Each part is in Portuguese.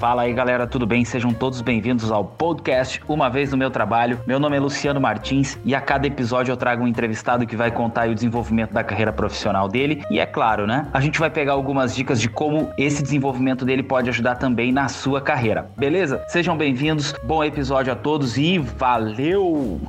Fala aí, galera, tudo bem? Sejam todos bem-vindos ao podcast Uma Vez no Meu Trabalho. Meu nome é Luciano Martins e a cada episódio eu trago um entrevistado que vai contar o desenvolvimento da carreira profissional dele. E é claro, né? A gente vai pegar algumas dicas de como esse desenvolvimento dele pode ajudar também na sua carreira. Beleza? Sejam bem-vindos, bom episódio a todos e valeu!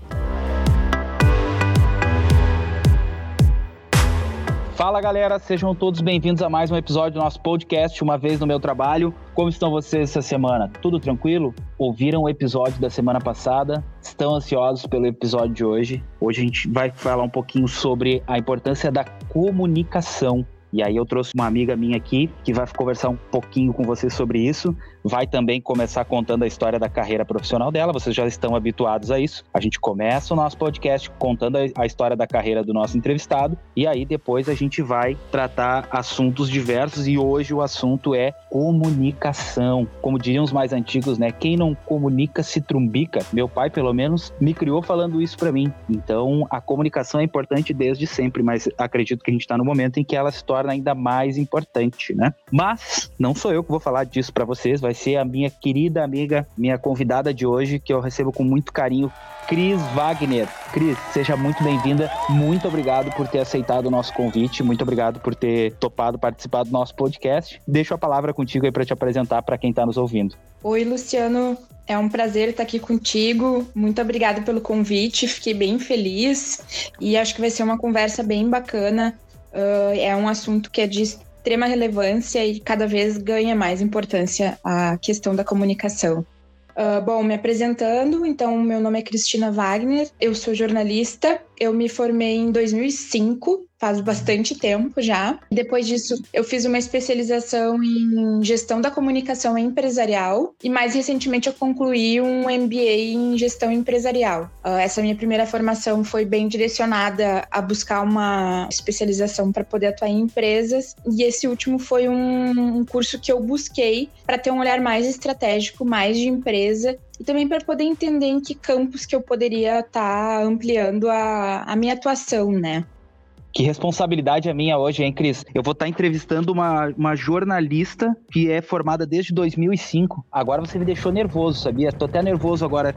Fala galera, sejam todos bem-vindos a mais um episódio do nosso podcast, Uma Vez no Meu Trabalho. Como estão vocês essa semana? Tudo tranquilo? Ouviram o episódio da semana passada? Estão ansiosos pelo episódio de hoje? Hoje a gente vai falar um pouquinho sobre a importância da comunicação e aí eu trouxe uma amiga minha aqui que vai conversar um pouquinho com você sobre isso. Vai também começar contando a história da carreira profissional dela. Vocês já estão habituados a isso. A gente começa o nosso podcast contando a história da carreira do nosso entrevistado e aí depois a gente vai tratar assuntos diversos e hoje o assunto é comunicação. Como diriam os mais antigos, né? Quem não comunica se trumbica. Meu pai, pelo menos, me criou falando isso para mim. Então, a comunicação é importante desde sempre, mas acredito que a gente está no momento em que ela se torna torna ainda mais importante, né? Mas não sou eu que vou falar disso para vocês, vai ser a minha querida amiga, minha convidada de hoje, que eu recebo com muito carinho, Cris Wagner. Cris, seja muito bem-vinda. Muito obrigado por ter aceitado o nosso convite. Muito obrigado por ter topado participar do nosso podcast. Deixo a palavra contigo aí para te apresentar para quem está nos ouvindo. Oi, Luciano. É um prazer estar aqui contigo. Muito obrigada pelo convite. Fiquei bem feliz e acho que vai ser uma conversa bem bacana uh, é um assunto que é de extrema relevância e cada vez ganha mais importância a questão da comunicação. Uh, bom, me apresentando, então, meu nome é Cristina Wagner, eu sou jornalista, eu me formei em 2005 faz bastante tempo já. Depois disso, eu fiz uma especialização em gestão da comunicação empresarial e mais recentemente eu concluí um MBA em gestão empresarial. Uh, essa minha primeira formação foi bem direcionada a buscar uma especialização para poder atuar em empresas e esse último foi um, um curso que eu busquei para ter um olhar mais estratégico, mais de empresa e também para poder entender em que campos que eu poderia estar tá ampliando a, a minha atuação, né? Que responsabilidade é minha hoje, hein, Cris? Eu vou estar entrevistando uma, uma jornalista que é formada desde 2005. Agora você me deixou nervoso, sabia? Tô até nervoso agora.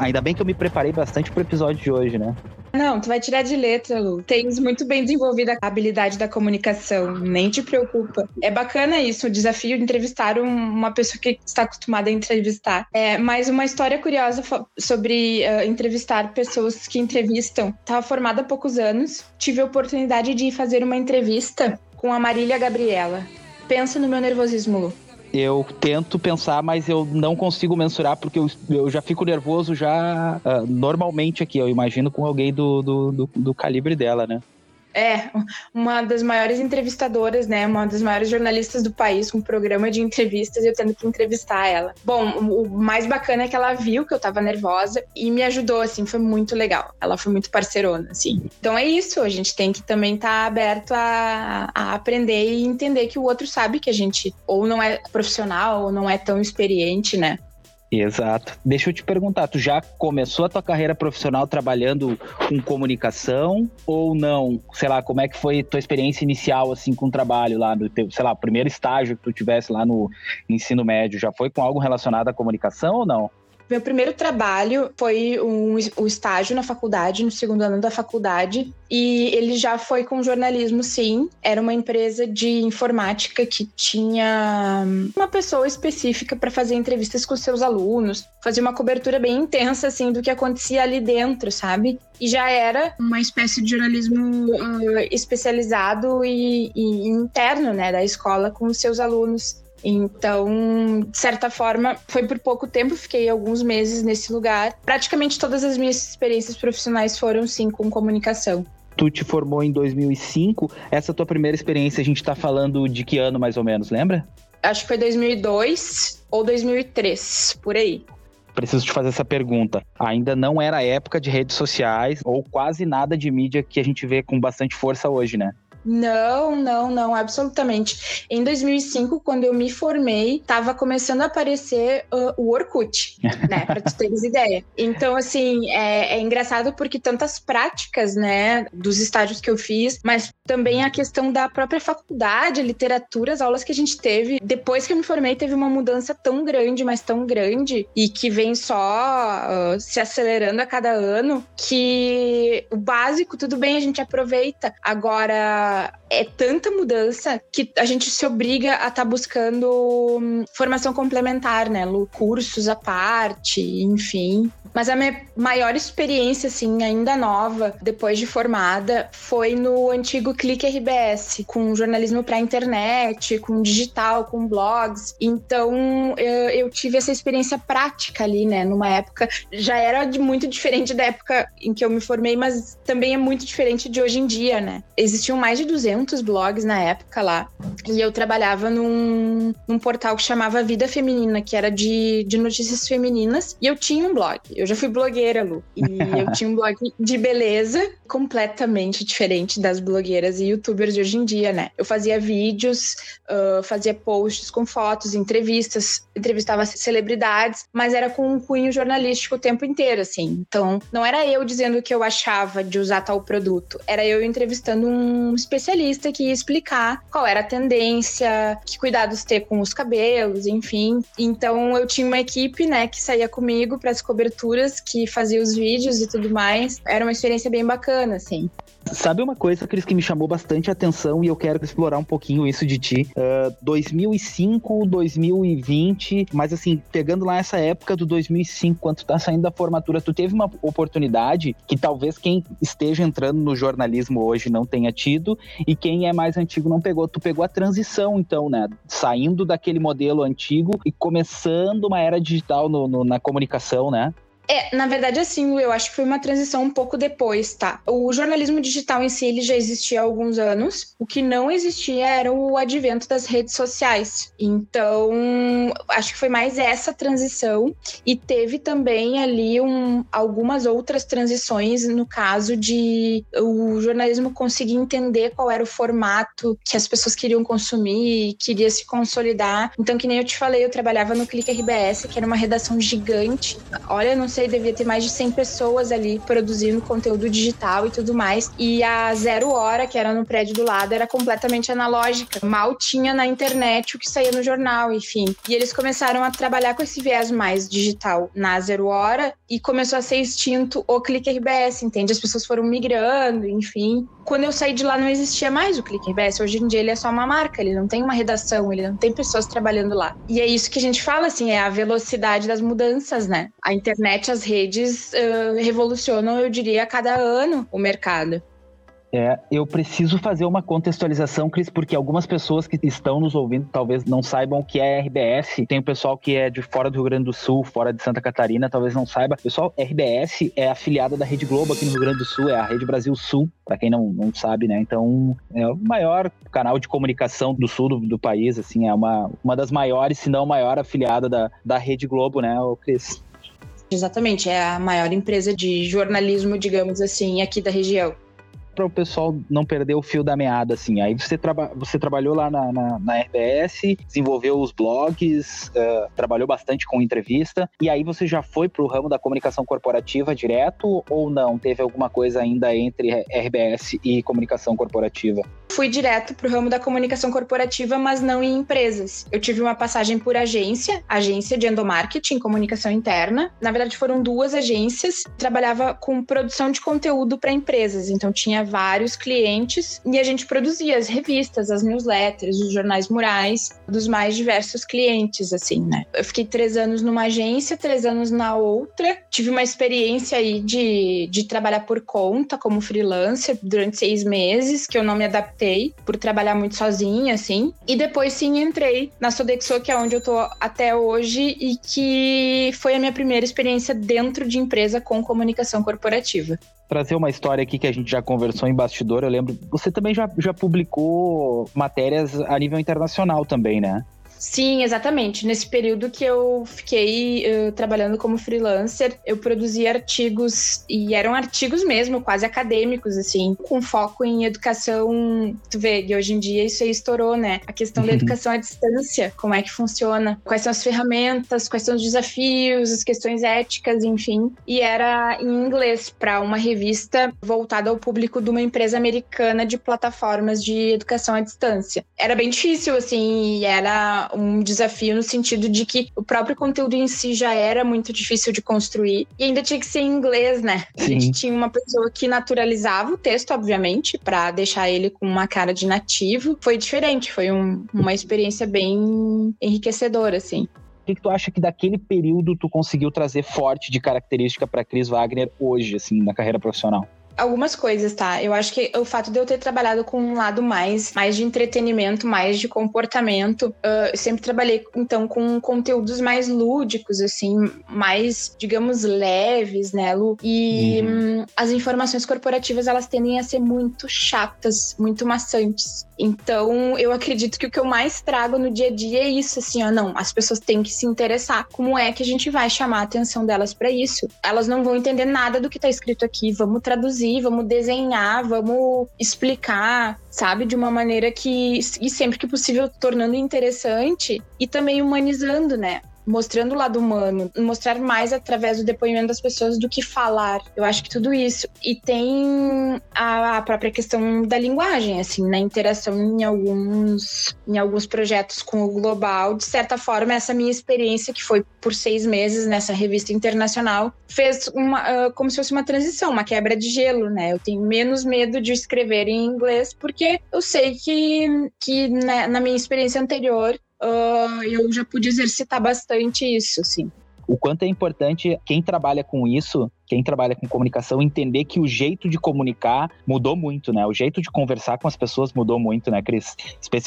Ainda bem que eu me preparei bastante pro episódio de hoje, né? Não, tu vai tirar de letra, Lu. Tens muito bem desenvolvida a habilidade da comunicação, nem te preocupa. É bacana isso, o desafio de entrevistar uma pessoa que está acostumada a entrevistar. É, mas uma história curiosa sobre uh, entrevistar pessoas que entrevistam. Estava formada há poucos anos, tive a oportunidade de fazer uma entrevista com a Marília Gabriela. Pensa no meu nervosismo, Lu eu tento pensar, mas eu não consigo mensurar porque eu, eu já fico nervoso já uh, normalmente aqui. Eu imagino com alguém do, do, do, do calibre dela, né? É, uma das maiores entrevistadoras, né? Uma das maiores jornalistas do país, com um programa de entrevistas, e eu tendo que entrevistar ela. Bom, o mais bacana é que ela viu que eu tava nervosa e me ajudou, assim, foi muito legal. Ela foi muito parceirona, assim. Então é isso, a gente tem que também estar tá aberto a, a aprender e entender que o outro sabe que a gente ou não é profissional ou não é tão experiente, né? Exato. Deixa eu te perguntar, tu já começou a tua carreira profissional trabalhando com comunicação ou não? Sei lá, como é que foi tua experiência inicial assim com o trabalho lá do teu, sei lá, primeiro estágio que tu tivesse lá no ensino médio, já foi com algo relacionado à comunicação ou não? Meu primeiro trabalho foi um, o estágio na faculdade, no segundo ano da faculdade, e ele já foi com jornalismo, sim. Era uma empresa de informática que tinha uma pessoa específica para fazer entrevistas com seus alunos, fazia uma cobertura bem intensa, assim, do que acontecia ali dentro, sabe? E já era uma espécie de jornalismo uh, especializado e, e interno, né, da escola com os seus alunos. Então, de certa forma, foi por pouco tempo, fiquei alguns meses nesse lugar. Praticamente todas as minhas experiências profissionais foram sim com comunicação. Tu te formou em 2005. Essa tua primeira experiência, a gente tá falando de que ano mais ou menos, lembra? Acho que foi 2002 ou 2003, por aí preciso te fazer essa pergunta. Ainda não era época de redes sociais ou quase nada de mídia que a gente vê com bastante força hoje, né? Não, não, não, absolutamente. Em 2005, quando eu me formei, estava começando a aparecer uh, o Orkut, né? Para tu teres ideia. Então, assim, é, é, engraçado porque tantas práticas, né, dos estágios que eu fiz, mas também a questão da própria faculdade, literatura, as aulas que a gente teve. Depois que eu me formei, teve uma mudança tão grande, mas tão grande, e que vem só uh, se acelerando a cada ano, que o básico, tudo bem, a gente aproveita. Agora, é tanta mudança que a gente se obriga a estar tá buscando hum, formação complementar, né? Cursos à parte, enfim. Mas a minha maior experiência, assim, ainda nova, depois de formada, foi no antigo Clique RBS, com jornalismo para internet, com digital, com blogs. Então, eu, eu, tive essa experiência prática ali, né? Numa época, já era de muito diferente da época em que eu me formei, mas também é muito diferente de hoje em dia, né? Existiam mais de 200 blogs na época lá, e eu trabalhava num, num portal que chamava Vida Feminina, que era de, de notícias femininas, e eu tinha um blog. Eu já fui blogueira, Lu. E eu tinha um blog de beleza completamente diferente das blogueiras e youtubers de hoje em dia, né? Eu fazia vídeos, uh, fazia posts com fotos, entrevistas, entrevistava celebridades, mas era com um cunho jornalístico o tempo inteiro, assim. Então, não era eu dizendo o que eu achava de usar tal produto, era eu entrevistando um especialista que ia explicar qual era a tendência, que cuidados ter com os cabelos, enfim. Então, eu tinha uma equipe, né, que saía comigo para as coberturas que fazia os vídeos e tudo mais. Era uma experiência bem bacana, assim. Sabe uma coisa, Cris, que me chamou bastante atenção e eu quero explorar um pouquinho isso de ti? Uh, 2005, 2020, mas assim, pegando lá essa época do 2005, quando tu tá saindo da formatura, tu teve uma oportunidade que talvez quem esteja entrando no jornalismo hoje não tenha tido e quem é mais antigo não pegou. Tu pegou a transição, então, né? Saindo daquele modelo antigo e começando uma era digital no, no, na comunicação, né? É, na verdade, assim, eu acho que foi uma transição um pouco depois, tá? O jornalismo digital em si, ele já existia há alguns anos. O que não existia era o advento das redes sociais. Então, acho que foi mais essa transição. E teve também ali um, algumas outras transições, no caso de o jornalismo conseguir entender qual era o formato que as pessoas queriam consumir, queria se consolidar. Então, que nem eu te falei, eu trabalhava no Clique RBS, que era uma redação gigante. Olha, não sei sei, devia ter mais de 100 pessoas ali produzindo conteúdo digital e tudo mais. E a Zero Hora, que era no prédio do lado, era completamente analógica. Mal tinha na internet o que saía no jornal, enfim. E eles começaram a trabalhar com esse viés mais digital na Zero Hora e começou a ser extinto o Clique RBS, entende? As pessoas foram migrando, enfim. Quando eu saí de lá não existia mais o Clique RBS. Hoje em dia ele é só uma marca, ele não tem uma redação, ele não tem pessoas trabalhando lá. E é isso que a gente fala, assim, é a velocidade das mudanças, né? A internet as redes uh, revolucionam, eu diria, a cada ano o mercado. É, eu preciso fazer uma contextualização, Cris, porque algumas pessoas que estão nos ouvindo talvez não saibam o que é RBS. Tem o pessoal que é de fora do Rio Grande do Sul, fora de Santa Catarina, talvez não saiba. Pessoal, RBS é afiliada da Rede Globo aqui no Rio Grande do Sul, é a Rede Brasil Sul, para quem não, não sabe, né? Então, é o maior canal de comunicação do sul do, do país, assim, é uma, uma das maiores, se não maior afiliada da, da Rede Globo, né, Cris? Exatamente, é a maior empresa de jornalismo, digamos assim, aqui da região para o pessoal não perder o fio da meada, assim. Aí você, traba você trabalhou lá na, na, na RBS, desenvolveu os blogs, uh, trabalhou bastante com entrevista, e aí você já foi para o ramo da comunicação corporativa direto ou não? Teve alguma coisa ainda entre RBS e comunicação corporativa? Fui direto para o ramo da comunicação corporativa, mas não em empresas. Eu tive uma passagem por agência, agência de endomarketing, comunicação interna. Na verdade, foram duas agências. Trabalhava com produção de conteúdo para empresas, então tinha vários clientes e a gente produzia as revistas, as newsletters, os jornais murais dos mais diversos clientes, assim, né? Eu fiquei três anos numa agência, três anos na outra. Tive uma experiência aí de, de trabalhar por conta como freelancer durante seis meses, que eu não me adaptei por trabalhar muito sozinha, assim. E depois sim entrei na Sodexo, que é onde eu tô até hoje e que foi a minha primeira experiência dentro de empresa com comunicação corporativa trazer uma história aqui que a gente já conversou em bastidor. Eu lembro, você também já, já publicou matérias a nível internacional também, né? Sim, exatamente. Nesse período que eu fiquei uh, trabalhando como freelancer, eu produzia artigos e eram artigos mesmo, quase acadêmicos, assim, com foco em educação. Tu vê, e hoje em dia isso aí estourou, né? A questão da uhum. educação à distância, como é que funciona, quais são as ferramentas, quais são os desafios, as questões éticas, enfim. E era em inglês para uma revista voltada ao público de uma empresa americana de plataformas de educação à distância. Era bem difícil, assim, e era um desafio no sentido de que o próprio conteúdo em si já era muito difícil de construir e ainda tinha que ser em inglês, né? Sim. A gente tinha uma pessoa que naturalizava o texto, obviamente, para deixar ele com uma cara de nativo. Foi diferente, foi um, uma experiência bem enriquecedora, assim. O que, que, tu acha que daquele período tu conseguiu trazer forte de característica para Cris Wagner hoje, assim, na carreira profissional? Algumas coisas, tá? Eu acho que o fato de eu ter trabalhado com um lado mais, mais de entretenimento, mais de comportamento, uh, eu sempre trabalhei então com conteúdos mais lúdicos, assim, mais, digamos, leves, né, Lu? E uhum. hum, as informações corporativas elas tendem a ser muito chatas, muito maçantes. Então, eu acredito que o que eu mais trago no dia a dia é isso, assim, ó, não, as pessoas têm que se interessar. Como é que a gente vai chamar a atenção delas para isso? Elas não vão entender nada do que tá escrito aqui, vamos traduzir, vamos desenhar, vamos explicar, sabe, de uma maneira que e sempre que possível tornando interessante e também humanizando, né? Mostrando o lado humano, mostrar mais através do depoimento das pessoas do que falar. Eu acho que tudo isso. E tem a, própria questão da linguagem, assim, na interação em alguns, em alguns projetos com o global. De certa forma, essa minha experiência, que foi por seis meses nessa revista internacional, fez uma, uh, como se fosse uma transição, uma quebra de gelo, né? Eu tenho menos medo de escrever em inglês, porque eu sei que, que né, na minha experiência anterior uh, eu já pude exercitar bastante isso, assim. O quanto é importante quem trabalha com isso, quem trabalha com comunicação, entender que o jeito de comunicar mudou muito, né? O jeito de conversar com as pessoas mudou muito, né, Cris?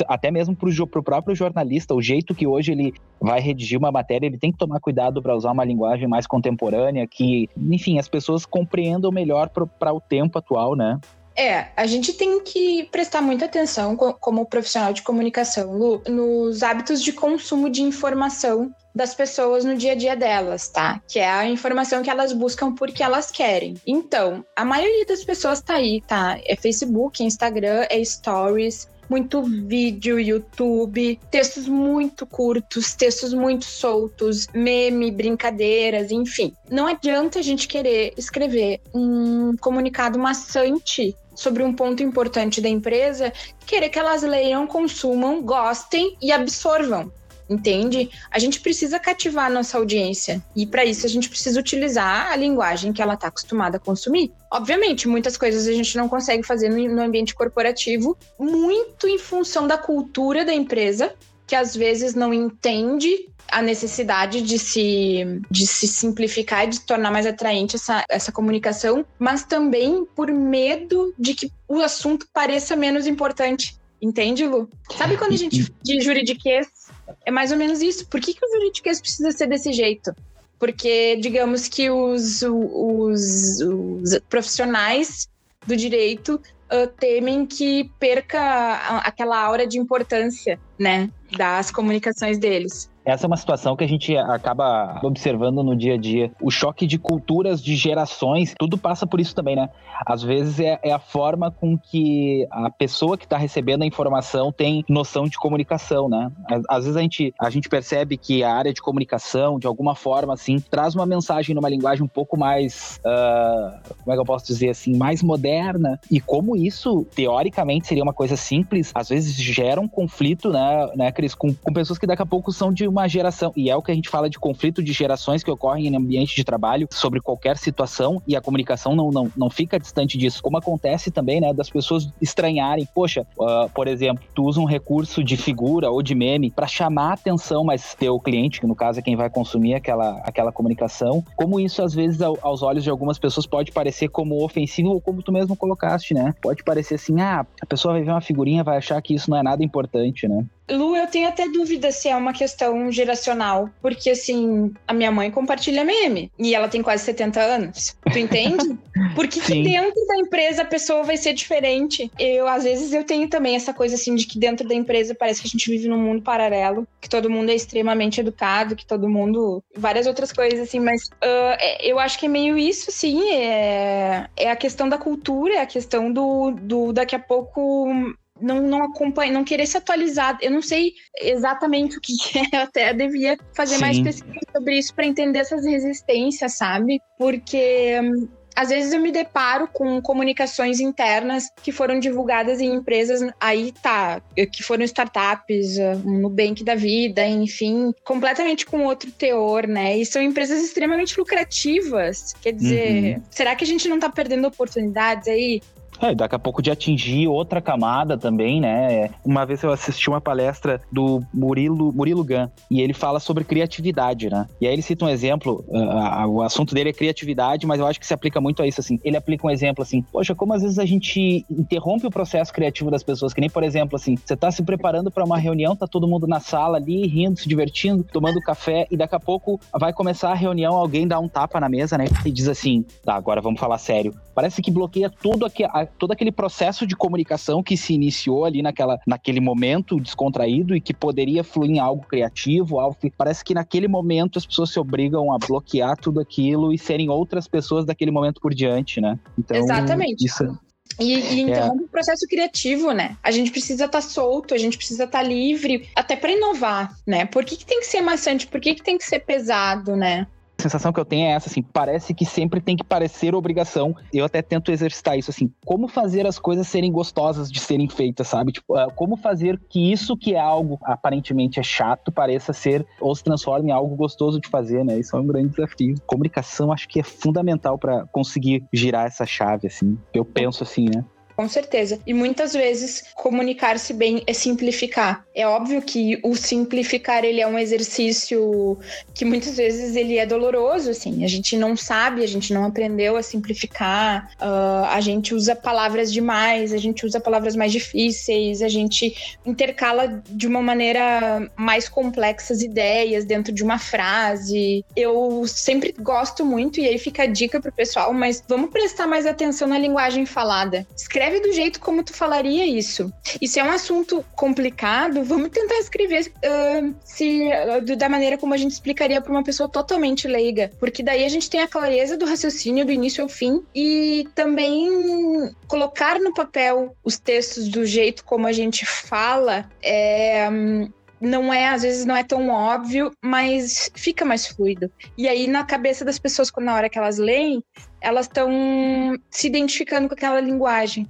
Até mesmo para o próprio jornalista, o jeito que hoje ele vai redigir uma matéria, ele tem que tomar cuidado para usar uma linguagem mais contemporânea, que, enfim, as pessoas compreendam melhor para o tempo atual, né? É, a gente tem que prestar muita atenção, como profissional de comunicação, Lu, nos hábitos de consumo de informação das pessoas no dia a dia delas, tá? Que é a informação que elas buscam porque elas querem. Então, a maioria das pessoas tá aí, tá? É Facebook, Instagram, é Stories, muito vídeo, YouTube, textos muito curtos, textos muito soltos, meme, brincadeiras, enfim. Não adianta a gente querer escrever um comunicado maçante sobre um ponto importante da empresa, querer que elas leiam, consumam, gostem e absorvam entende? A gente precisa cativar a nossa audiência e para isso a gente precisa utilizar a linguagem que ela está acostumada a consumir. Obviamente, muitas coisas a gente não consegue fazer no ambiente corporativo, muito em função da cultura da empresa, que às vezes não entende a necessidade de se, de se simplificar e de tornar mais atraente essa, essa comunicação, mas também por medo de que o assunto pareça menos importante. Entende, Lu? Sabe quando a gente de juridiquês é mais ou menos isso. Por que, que o juridiquês precisa ser desse jeito? Porque, digamos que os, os, os profissionais do direito uh, temem que perca aquela aura de importância, né, das comunicações deles. Essa é uma situação que a gente acaba observando no dia a dia. O choque de culturas, de gerações, tudo passa por isso também, né? Às vezes é, é a forma com que a pessoa que está recebendo a informação tem noção de comunicação, né? Às vezes a gente, a gente percebe que a área de comunicação, de alguma forma, assim, traz uma mensagem numa linguagem um pouco mais, uh, como é que eu posso dizer assim, mais moderna. E como isso, teoricamente, seria uma coisa simples, às vezes gera um conflito, né, né Cris, com, com pessoas que daqui a pouco são de uma geração, e é o que a gente fala de conflito de gerações que ocorrem em ambiente de trabalho sobre qualquer situação, e a comunicação não, não, não fica distante disso. Como acontece também, né, das pessoas estranharem, poxa, uh, por exemplo, tu usa um recurso de figura ou de meme para chamar a atenção, mas teu cliente, que no caso é quem vai consumir aquela, aquela comunicação, como isso às vezes ao, aos olhos de algumas pessoas pode parecer como ofensivo ou como tu mesmo colocaste, né? Pode parecer assim, ah, a pessoa vai ver uma figurinha, vai achar que isso não é nada importante, né? Lu, eu tenho até dúvida se é uma questão geracional, porque assim, a minha mãe compartilha meme e ela tem quase 70 anos. Tu entende? Por que, que dentro da empresa a pessoa vai ser diferente? Eu, às vezes, eu tenho também essa coisa assim de que dentro da empresa parece que a gente vive num mundo paralelo, que todo mundo é extremamente educado, que todo mundo. várias outras coisas, assim, mas uh, eu acho que é meio isso, sim. É, é a questão da cultura, é a questão do, do daqui a pouco não, não acompanha, não querer se atualizar. Eu não sei exatamente o que é, eu até devia fazer Sim. mais pesquisa sobre isso para entender essas resistências, sabe? Porque hum, às vezes eu me deparo com comunicações internas que foram divulgadas em empresas, aí tá, que foram startups, um Nubank da vida, enfim, completamente com outro teor, né? E são empresas extremamente lucrativas. Quer dizer, uhum. será que a gente não tá perdendo oportunidades aí? É, daqui a pouco de atingir outra camada também, né? Uma vez eu assisti uma palestra do Murilo, Murilo Gun e ele fala sobre criatividade, né? E aí ele cita um exemplo, uh, o assunto dele é criatividade, mas eu acho que se aplica muito a isso, assim. Ele aplica um exemplo assim, poxa, como às vezes a gente interrompe o processo criativo das pessoas, que nem, por exemplo, assim, você tá se preparando para uma reunião, tá todo mundo na sala ali, rindo, se divertindo, tomando café, e daqui a pouco vai começar a reunião, alguém dá um tapa na mesa, né? E diz assim, tá, agora vamos falar sério. Parece que bloqueia tudo aqui, todo aquele processo de comunicação que se iniciou ali naquela, naquele momento descontraído e que poderia fluir em algo criativo, algo que parece que naquele momento as pessoas se obrigam a bloquear tudo aquilo e serem outras pessoas daquele momento por diante, né? Então, Exatamente. Isso, e, e interrompe é. o processo criativo, né? A gente precisa estar tá solto, a gente precisa estar tá livre, até para inovar, né? Por que, que tem que ser maçante? Por que, que tem que ser pesado, né? Sensação que eu tenho é essa, assim, parece que sempre tem que parecer obrigação. Eu até tento exercitar isso, assim, como fazer as coisas serem gostosas de serem feitas, sabe? Tipo, uh, como fazer que isso que é algo aparentemente é chato pareça ser ou se transforme em algo gostoso de fazer, né? Isso é um grande desafio. Comunicação acho que é fundamental para conseguir girar essa chave, assim. Eu penso assim, né? Com certeza. E muitas vezes comunicar-se bem é simplificar. É óbvio que o simplificar ele é um exercício que muitas vezes ele é doloroso, assim. A gente não sabe, a gente não aprendeu a simplificar. Uh, a gente usa palavras demais, a gente usa palavras mais difíceis, a gente intercala de uma maneira mais complexa as ideias dentro de uma frase. Eu sempre gosto muito e aí fica a dica pro pessoal, mas vamos prestar mais atenção na linguagem falada. Escreve escreve do jeito como tu falaria isso. E se é um assunto complicado, vamos tentar escrever uh, se, uh, da maneira como a gente explicaria para uma pessoa totalmente leiga. Porque daí a gente tem a clareza do raciocínio do início ao fim e também colocar no papel os textos do jeito como a gente fala é. Um, não é, às vezes não é tão óbvio, mas fica mais fluido. E aí, na cabeça das pessoas, na hora que elas leem, elas estão se identificando com aquela linguagem.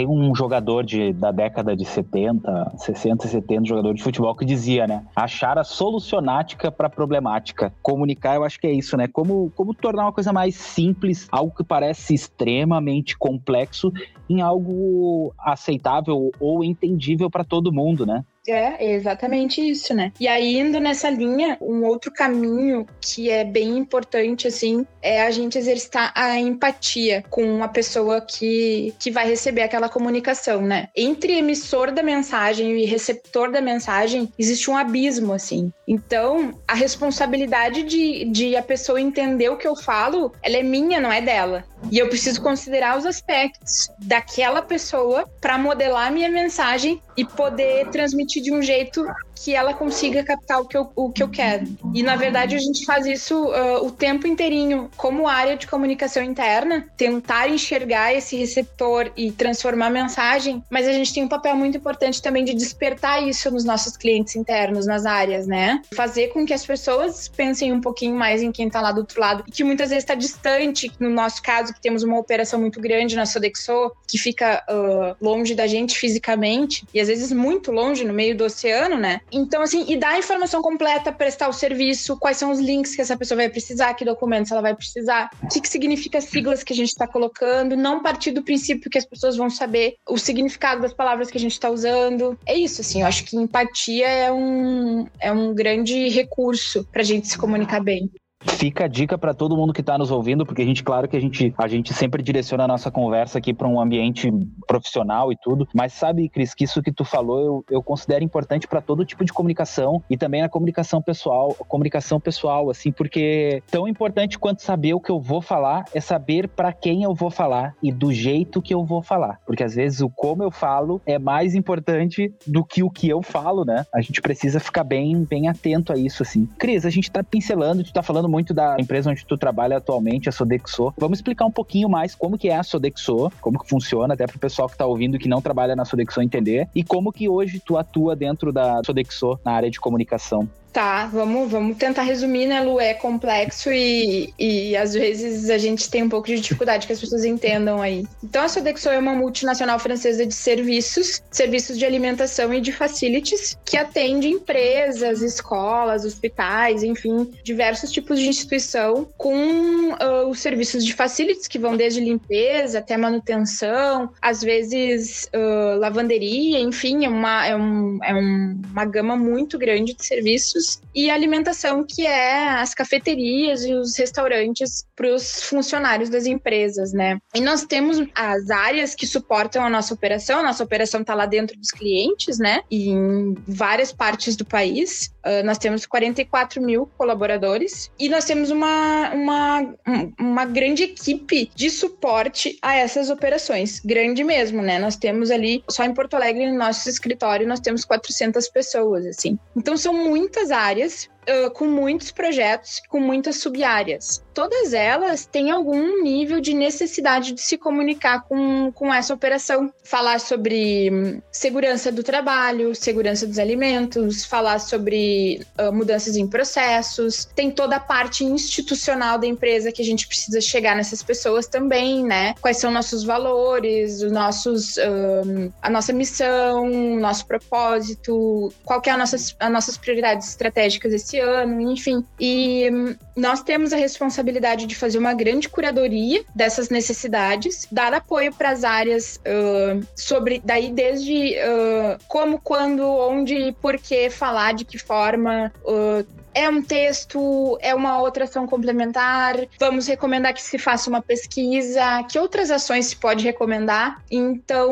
Tem um jogador de, da década de 70, 60 e 70, jogador de futebol, que dizia, né? Achar a solucionática para problemática. Comunicar, eu acho que é isso, né? Como, como tornar uma coisa mais simples, algo que parece extremamente complexo, em algo aceitável ou entendível para todo mundo, né? É, exatamente isso, né? E aí, indo nessa linha, um outro caminho que é bem importante, assim, é a gente exercitar a empatia com a pessoa que, que vai receber aquela comunicação, né? Entre emissor da mensagem e receptor da mensagem, existe um abismo, assim. Então, a responsabilidade de, de a pessoa entender o que eu falo, ela é minha, não é dela. E eu preciso considerar os aspectos daquela pessoa para modelar a minha mensagem e poder transmitir de um jeito que ela consiga captar o que eu, o que eu quero. E na verdade a gente faz isso uh, o tempo inteirinho, como área de comunicação interna, tentar enxergar esse receptor e transformar a mensagem, mas a gente tem um papel muito importante também de despertar isso nos nossos clientes internos, nas áreas, né? Fazer com que as pessoas pensem um pouquinho mais em quem está lá do outro lado, que muitas vezes está distante, no nosso caso, que temos uma operação muito grande na Sodexo, que fica uh, longe da gente fisicamente, e às vezes muito longe, no meio do oceano, né? Então, assim, e dar a informação completa, prestar o serviço, quais são os links que essa pessoa vai precisar, que documentos ela vai precisar, o que, que significa as siglas que a gente está colocando, não partir do princípio que as pessoas vão saber o significado das palavras que a gente está usando. É isso, assim, eu acho que empatia é um, é um grande recurso para a gente se comunicar bem. Fica a dica para todo mundo que está nos ouvindo, porque a gente, claro que a gente, a gente sempre direciona a nossa conversa aqui para um ambiente profissional e tudo, mas sabe, Cris, que isso que tu falou eu, eu considero importante para todo tipo de comunicação e também na comunicação pessoal, comunicação pessoal, assim, porque tão importante quanto saber o que eu vou falar é saber para quem eu vou falar e do jeito que eu vou falar, porque às vezes o como eu falo é mais importante do que o que eu falo, né? A gente precisa ficar bem, bem atento a isso, assim. Cris, a gente tá pincelando, tu tá falando muito da empresa onde tu trabalha atualmente, a Sodexo. Vamos explicar um pouquinho mais como que é a Sodexo, como que funciona, até pro pessoal que tá ouvindo que não trabalha na Sodexo entender, e como que hoje tu atua dentro da Sodexo na área de comunicação. Tá, vamos, vamos tentar resumir, né, Lu? É complexo e, e às vezes a gente tem um pouco de dificuldade que as pessoas entendam aí. Então, a Sodexo é uma multinacional francesa de serviços, serviços de alimentação e de facilities, que atende empresas, escolas, hospitais, enfim, diversos tipos de instituição com uh, os serviços de facilities, que vão desde limpeza até manutenção, às vezes uh, lavanderia, enfim, é uma, é, um, é um, uma gama muito grande de serviços serviços e alimentação, que é as cafeterias e os restaurantes para os funcionários das empresas, né? E nós temos as áreas que suportam a nossa operação, a nossa operação está lá dentro dos clientes, né? E em várias partes do país. Uh, nós temos 44 mil colaboradores e nós temos uma, uma, uma grande equipe de suporte a essas operações. Grande mesmo, né? Nós temos ali, só em Porto Alegre, no nosso escritório, nós temos 400 pessoas, assim. Então são muitas áreas com muitos projetos, com muitas sub-áreas. Todas elas têm algum nível de necessidade de se comunicar com, com essa operação. Falar sobre hum, segurança do trabalho, segurança dos alimentos, falar sobre uh, mudanças em processos. Tem toda a parte institucional da empresa que a gente precisa chegar nessas pessoas também, né? Quais são nossos valores, os nossos, um, a nossa missão, nosso propósito, qual que é a nossas, as nossas prioridades estratégicas esse ano, enfim. E hum, nós temos a responsabilidade de fazer uma grande curadoria dessas necessidades, dar apoio para as áreas uh, sobre, daí desde uh, como, quando, onde, por que falar, de que forma, uh, é um texto, é uma outra ação complementar. Vamos recomendar que se faça uma pesquisa. Que outras ações se pode recomendar? Então,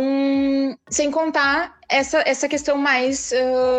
sem contar essa, essa questão mais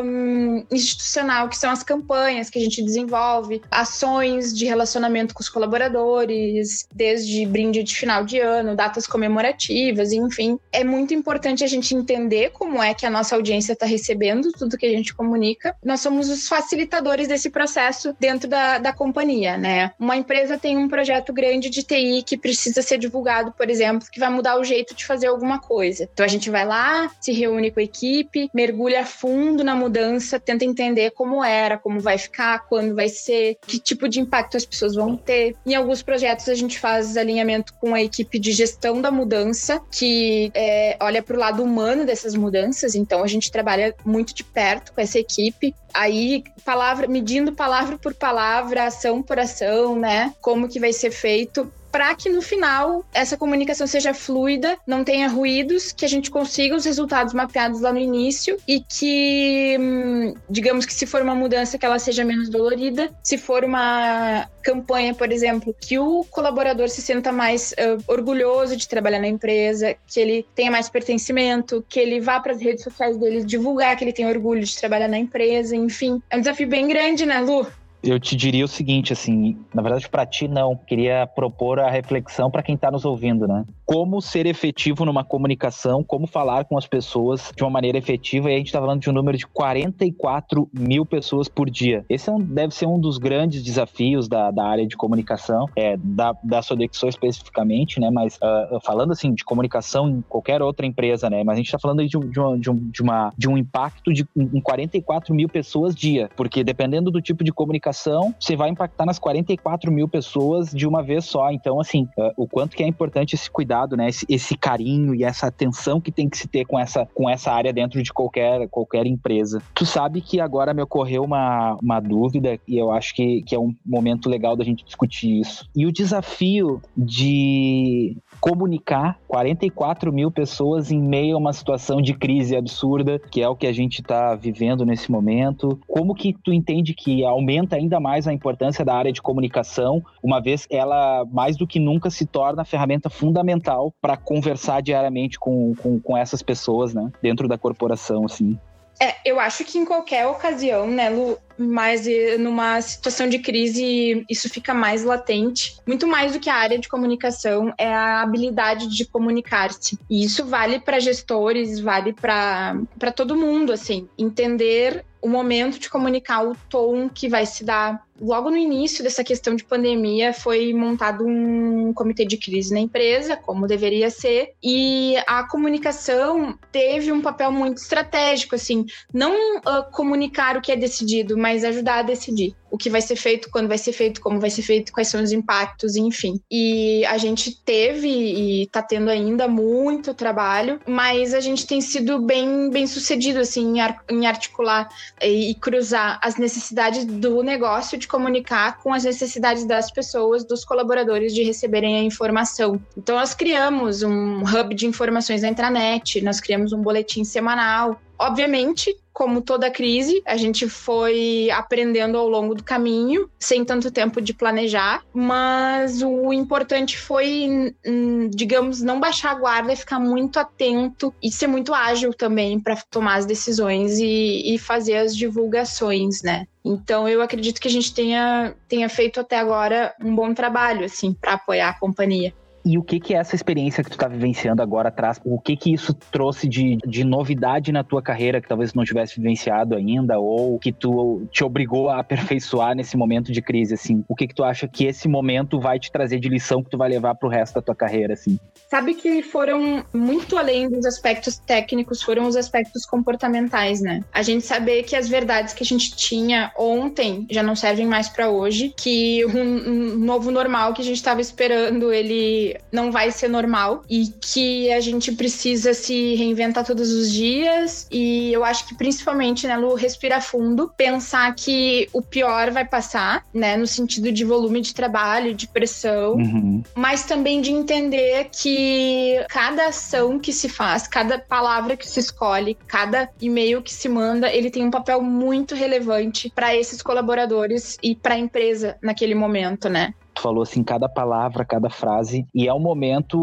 um, institucional, que são as campanhas que a gente desenvolve, ações de relacionamento com os colaboradores, desde brinde de final de ano, datas comemorativas, enfim. É muito importante a gente entender como é que a nossa audiência está recebendo tudo que a gente comunica. Nós somos os facilitadores desse processo dentro da, da companhia, né? Uma empresa tem um projeto grande de TI que precisa ser divulgado, por exemplo, que vai mudar o jeito de fazer alguma coisa. Então a gente vai lá, se reúne com a equipe mergulha fundo na mudança, tenta entender como era, como vai ficar, quando vai ser, que tipo de impacto as pessoas vão ter. Em alguns projetos a gente faz alinhamento com a equipe de gestão da mudança, que é, olha para o lado humano dessas mudanças, então a gente trabalha muito de perto com essa equipe. Aí, palavra, medindo palavra por palavra, ação por ação, né? Como que vai ser feito para que no final essa comunicação seja fluida, não tenha ruídos, que a gente consiga os resultados mapeados lá no início e que, hum, digamos que se for uma mudança que ela seja menos dolorida, se for uma campanha, por exemplo, que o colaborador se sinta mais uh, orgulhoso de trabalhar na empresa, que ele tenha mais pertencimento, que ele vá para as redes sociais dele divulgar que ele tem orgulho de trabalhar na empresa, enfim. É um desafio bem grande, né, Lu? Eu te diria o seguinte, assim, na verdade para ti não, queria propor a reflexão para quem está nos ouvindo, né? Como ser efetivo numa comunicação, como falar com as pessoas de uma maneira efetiva, e a gente está falando de um número de 44 mil pessoas por dia. Esse é um, deve ser um dos grandes desafios da, da área de comunicação, é, da, da Sodexo especificamente, né? Mas uh, falando assim de comunicação em qualquer outra empresa, né? Mas a gente está falando de, de, uma, de, um, uma, de um impacto de em 44 mil pessoas dia, porque dependendo do tipo de comunicação comunicação, você vai impactar nas 44 mil pessoas de uma vez só. Então, assim, uh, o quanto que é importante esse cuidado, né? Esse, esse, carinho e essa atenção que tem que se ter com essa, com essa área dentro de qualquer, qualquer empresa. Tu sabe que agora me ocorreu uma, uma dúvida e eu acho que, que é um momento legal da gente discutir isso. E o desafio de comunicar 44 mil pessoas em meio a uma situação de crise absurda, que é o que a gente está vivendo nesse momento. Como que tu entende que aumenta ainda mais a importância da área de comunicação, uma vez ela mais do que nunca se torna a ferramenta fundamental para conversar diariamente com, com, com essas pessoas, né, dentro da corporação, assim? É, eu acho que em qualquer ocasião, né, Lu, mas numa situação de crise isso fica mais latente. Muito mais do que a área de comunicação é a habilidade de comunicar-se. E isso vale para gestores, vale para todo mundo, assim, entender o momento de comunicar o tom que vai se dar. Logo no início dessa questão de pandemia, foi montado um comitê de crise na empresa, como deveria ser, e a comunicação teve um papel muito estratégico, assim, não uh, comunicar o que é decidido, mas ajudar a decidir o que vai ser feito, quando vai ser feito, como vai ser feito, quais são os impactos, enfim. E a gente teve e tá tendo ainda muito trabalho, mas a gente tem sido bem, bem sucedido, assim, em articular e cruzar as necessidades do negócio de comunicar com as necessidades das pessoas, dos colaboradores de receberem a informação. Então, nós criamos um hub de informações na intranet, nós criamos um boletim semanal. Obviamente, como toda crise, a gente foi aprendendo ao longo do caminho, sem tanto tempo de planejar, mas o importante foi, hum, digamos, não baixar a guarda, ficar muito atento e ser muito ágil também para tomar as decisões e, e fazer as divulgações, né? Então eu acredito que a gente tenha, tenha feito até agora um bom trabalho assim para apoiar a companhia. E o que que essa experiência que tu está vivenciando agora traz? O que que isso trouxe de, de novidade na tua carreira que talvez não tivesse vivenciado ainda ou que tu te obrigou a aperfeiçoar nesse momento de crise, assim? O que que tu acha que esse momento vai te trazer de lição que tu vai levar pro resto da tua carreira, assim? Sabe que foram muito além dos aspectos técnicos, foram os aspectos comportamentais, né? A gente saber que as verdades que a gente tinha ontem já não servem mais para hoje, que um, um novo normal que a gente estava esperando, ele não vai ser normal e que a gente precisa se reinventar todos os dias. E eu acho que principalmente, né, Lu, respirar fundo, pensar que o pior vai passar, né, no sentido de volume de trabalho, de pressão, uhum. mas também de entender que cada ação que se faz, cada palavra que se escolhe, cada e-mail que se manda, ele tem um papel muito relevante para esses colaboradores e para a empresa naquele momento, né? Tu falou assim, cada palavra, cada frase, e é um momento,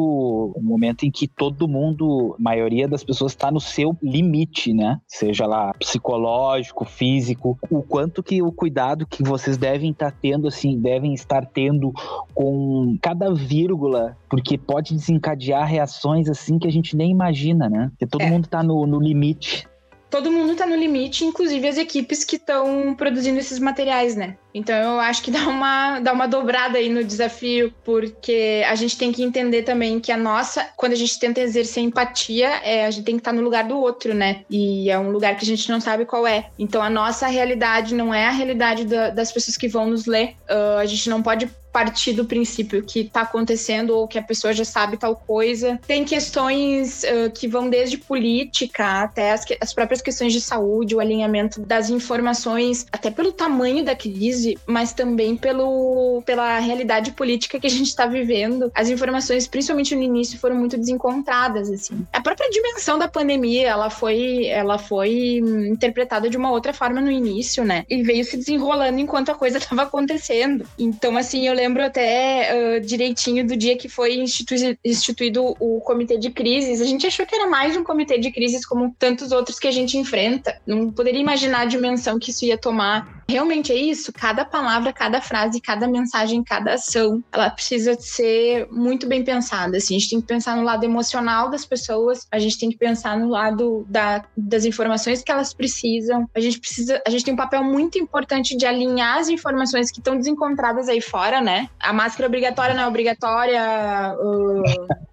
um momento em que todo mundo, a maioria das pessoas está no seu limite, né? Seja lá psicológico, físico, o quanto que o cuidado que vocês devem estar tá tendo, assim, devem estar tendo com cada vírgula, porque pode desencadear reações assim que a gente nem imagina, né? Porque todo é. mundo está no, no limite todo mundo está no limite, inclusive as equipes que estão produzindo esses materiais, né? Então eu acho que dá uma, dá uma dobrada aí no desafio, porque a gente tem que entender também que a nossa, quando a gente tenta exercer empatia, é, a gente tem que estar no lugar do outro, né? E é um lugar que a gente não sabe qual é. Então a nossa realidade não é a realidade da, das pessoas que vão nos ler. Uh, a gente não pode partir do princípio que está acontecendo ou que a pessoa já sabe tal coisa. Tem questões uh, que vão desde política até as, as, próprias questões de saúde, o alinhamento das informações, até pelo tamanho da crise, mas também pelo, pela realidade política que a gente está vivendo. As informações, principalmente no início, foram muito desencontradas, assim. A própria dimensão da pandemia, ela foi, ela foi interpretada de uma outra forma no início, né? E veio se desenrolando enquanto a coisa estava acontecendo. Então, assim, eu lembro até uh, direitinho do dia que foi instituído, instituído o comitê de crises. A gente achou que era mais um comitê de crises como tantos outros que a gente enfrenta. Não poderia imaginar a dimensão que isso ia tomar realmente é isso. Cada palavra, cada frase, cada mensagem, cada ação, ela precisa ser muito bem pensada. Assim, a gente tem que pensar no lado emocional das pessoas, a gente tem que pensar no lado da, das informações que elas precisam. A gente precisa, a gente tem um papel muito importante de alinhar as informações que estão desencontradas aí fora, né? A máscara obrigatória não é obrigatória. Uh,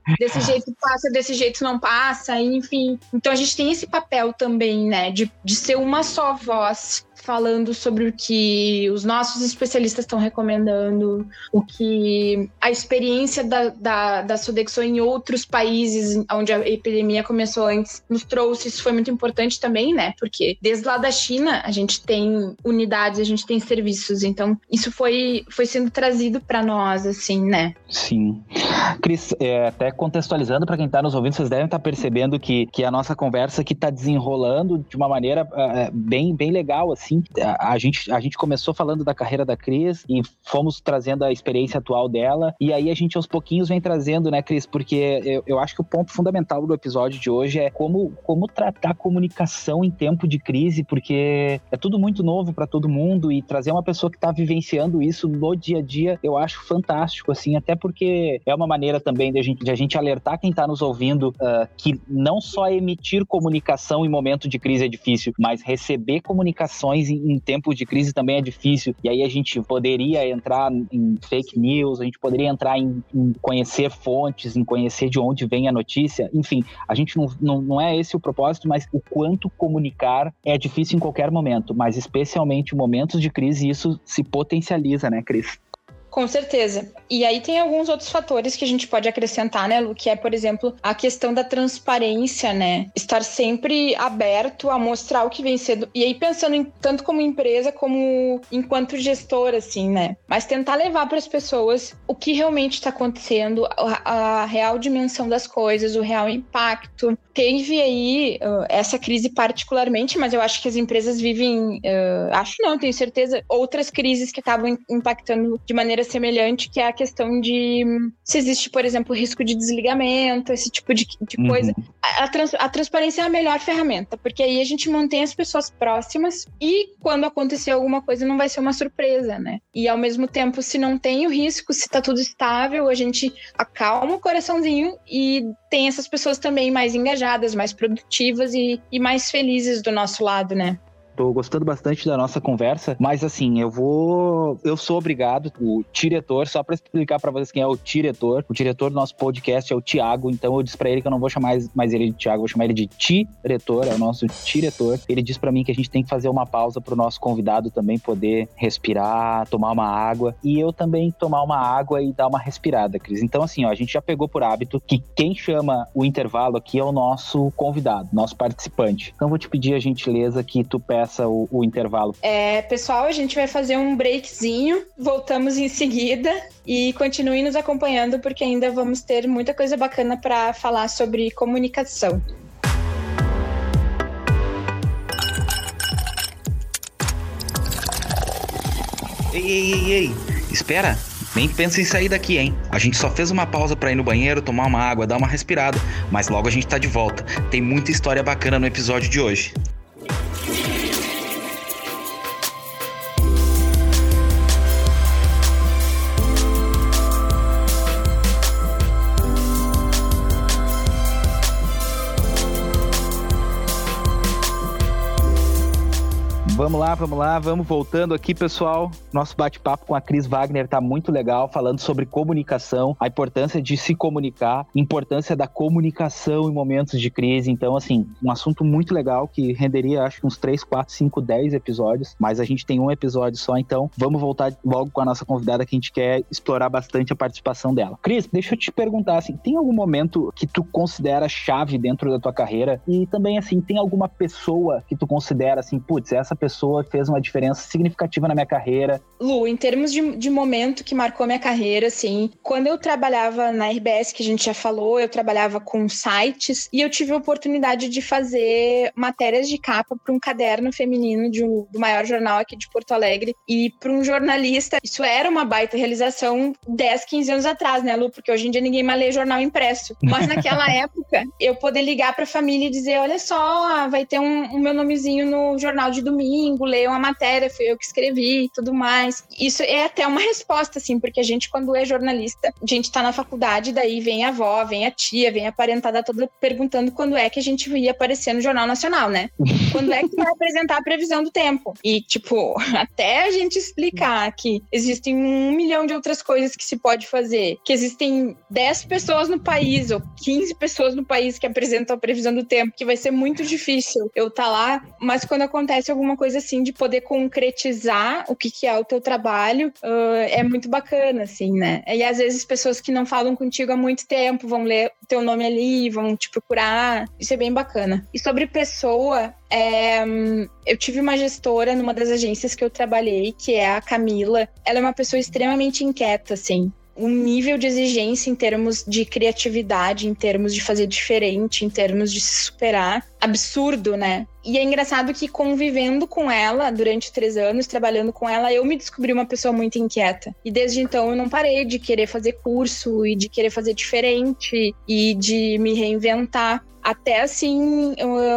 desse jeito passa, desse jeito não passa, enfim. Então a gente tem esse papel também, né, de, de ser uma só voz falando sobre o que os nossos especialistas estão recomendando, o que a experiência da, da, da Sodexo em outros países onde a epidemia começou antes nos trouxe. Isso foi muito importante também, né? Porque desde lá da China a gente tem unidades, a gente tem serviços. Então, isso foi, foi sendo trazido para nós, assim, né? Sim. Cris, é, até contextualizando para quem está nos ouvindo, vocês devem estar tá percebendo que, que a nossa conversa aqui está desenrolando de uma maneira é, bem, bem legal, assim. A, a, gente, a gente começou falando da carreira da Cris e fomos trazendo a experiência atual dela, e aí a gente aos pouquinhos vem trazendo, né, Cris? Porque eu, eu acho que o ponto fundamental do episódio de hoje é como, como tratar comunicação em tempo de crise, porque é tudo muito novo para todo mundo e trazer uma pessoa que está vivenciando isso no dia a dia, eu acho fantástico, assim, até porque é uma maneira também de a gente, de a gente alertar quem está nos ouvindo uh, que não só emitir comunicação em momento de crise é difícil, mas receber comunicações em, em tempos de crise também é difícil. E aí a gente poderia entrar em fake news, a gente poderia entrar em, em conhecer fontes, em conhecer de onde vem a notícia. Enfim, a gente não, não, não é esse o propósito, mas o quanto comunicar é difícil em qualquer momento, mas especialmente em momentos de crise, isso se potencializa, né, Cris? Com certeza. E aí tem alguns outros fatores que a gente pode acrescentar, né, Lu? Que é, por exemplo, a questão da transparência, né? Estar sempre aberto a mostrar o que vem sendo. E aí pensando em, tanto como empresa como enquanto gestor, assim, né? Mas tentar levar para as pessoas o que realmente está acontecendo, a, a, real dimensão das coisas, o real impacto. Teve aí uh, essa crise particularmente, mas eu acho que as empresas vivem, uh, acho não, tenho certeza, outras crises que acabam impactando de maneira maneira semelhante, que é a questão de se existe, por exemplo, risco de desligamento, esse tipo de, de uhum. coisa. A, a, trans, a transparência é a melhor ferramenta, porque aí a gente mantém as pessoas próximas e quando acontecer alguma coisa não vai ser uma surpresa, né? E ao mesmo tempo, se não tem o risco, se tá tudo estável, a gente acalma o coraçãozinho e tem essas pessoas também mais engajadas, mais produtivas e, e mais felizes do nosso lado, né? Tô gostando bastante da nossa conversa, mas assim, eu vou. Eu sou obrigado, o diretor, só para explicar para vocês quem é o diretor. O diretor do nosso podcast é o Tiago, então eu disse para ele que eu não vou chamar mais ele de Tiago, vou chamar ele de diretor, é o nosso diretor. Ele disse para mim que a gente tem que fazer uma pausa pro nosso convidado também poder respirar, tomar uma água e eu também tomar uma água e dar uma respirada, Cris. Então, assim, ó, a gente já pegou por hábito que quem chama o intervalo aqui é o nosso convidado, nosso participante. Então, vou te pedir a gentileza que tu peça começa o, o intervalo? É, pessoal, a gente vai fazer um breakzinho, voltamos em seguida e continuem nos acompanhando porque ainda vamos ter muita coisa bacana para falar sobre comunicação. Ei, ei, ei, ei, espera! Nem pensa em sair daqui, hein? A gente só fez uma pausa para ir no banheiro, tomar uma água, dar uma respirada, mas logo a gente tá de volta. Tem muita história bacana no episódio de hoje. Vamos lá, vamos lá, vamos voltando aqui, pessoal. Nosso bate-papo com a Cris Wagner tá muito legal, falando sobre comunicação, a importância de se comunicar, importância da comunicação em momentos de crise. Então, assim, um assunto muito legal que renderia, acho, uns 3, 4, 5, 10 episódios, mas a gente tem um episódio só, então vamos voltar logo com a nossa convidada que a gente quer explorar bastante a participação dela. Cris, deixa eu te perguntar, assim, tem algum momento que tu considera chave dentro da tua carreira? E também, assim, tem alguma pessoa que tu considera, assim, putz, essa pessoa pessoa fez uma diferença significativa na minha carreira. Lu, em termos de, de momento que marcou minha carreira, assim, quando eu trabalhava na RBS, que a gente já falou, eu trabalhava com sites e eu tive a oportunidade de fazer matérias de capa para um caderno feminino de um, do maior jornal aqui de Porto Alegre. E para um jornalista, isso era uma baita realização 10, 15 anos atrás, né, Lu? Porque hoje em dia ninguém mais lê jornal impresso. Mas naquela época, eu poder ligar para a família e dizer: olha só, vai ter um, um meu nomezinho no jornal de domingo domingo, leio uma matéria, fui eu que escrevi e tudo mais. Isso é até uma resposta, assim, porque a gente, quando é jornalista, a gente tá na faculdade, daí vem a avó, vem a tia, vem a parentada toda perguntando quando é que a gente ia aparecer no Jornal Nacional, né? quando é que vai apresentar a previsão do tempo? E, tipo, até a gente explicar que existem um milhão de outras coisas que se pode fazer, que existem 10 pessoas no país ou 15 pessoas no país que apresentam a previsão do tempo, que vai ser muito difícil eu estar tá lá, mas quando acontece alguma coisa coisa assim de poder concretizar o que, que é o teu trabalho uh, é muito bacana, assim, né? E às vezes pessoas que não falam contigo há muito tempo vão ler o teu nome ali, vão te procurar. Isso é bem bacana. E sobre pessoa, é, eu tive uma gestora numa das agências que eu trabalhei, que é a Camila. Ela é uma pessoa extremamente inquieta, assim um nível de exigência em termos de criatividade, em termos de fazer diferente, em termos de se superar, absurdo, né? E é engraçado que convivendo com ela durante três anos, trabalhando com ela, eu me descobri uma pessoa muito inquieta. E desde então eu não parei de querer fazer curso e de querer fazer diferente e de me reinventar. Até assim,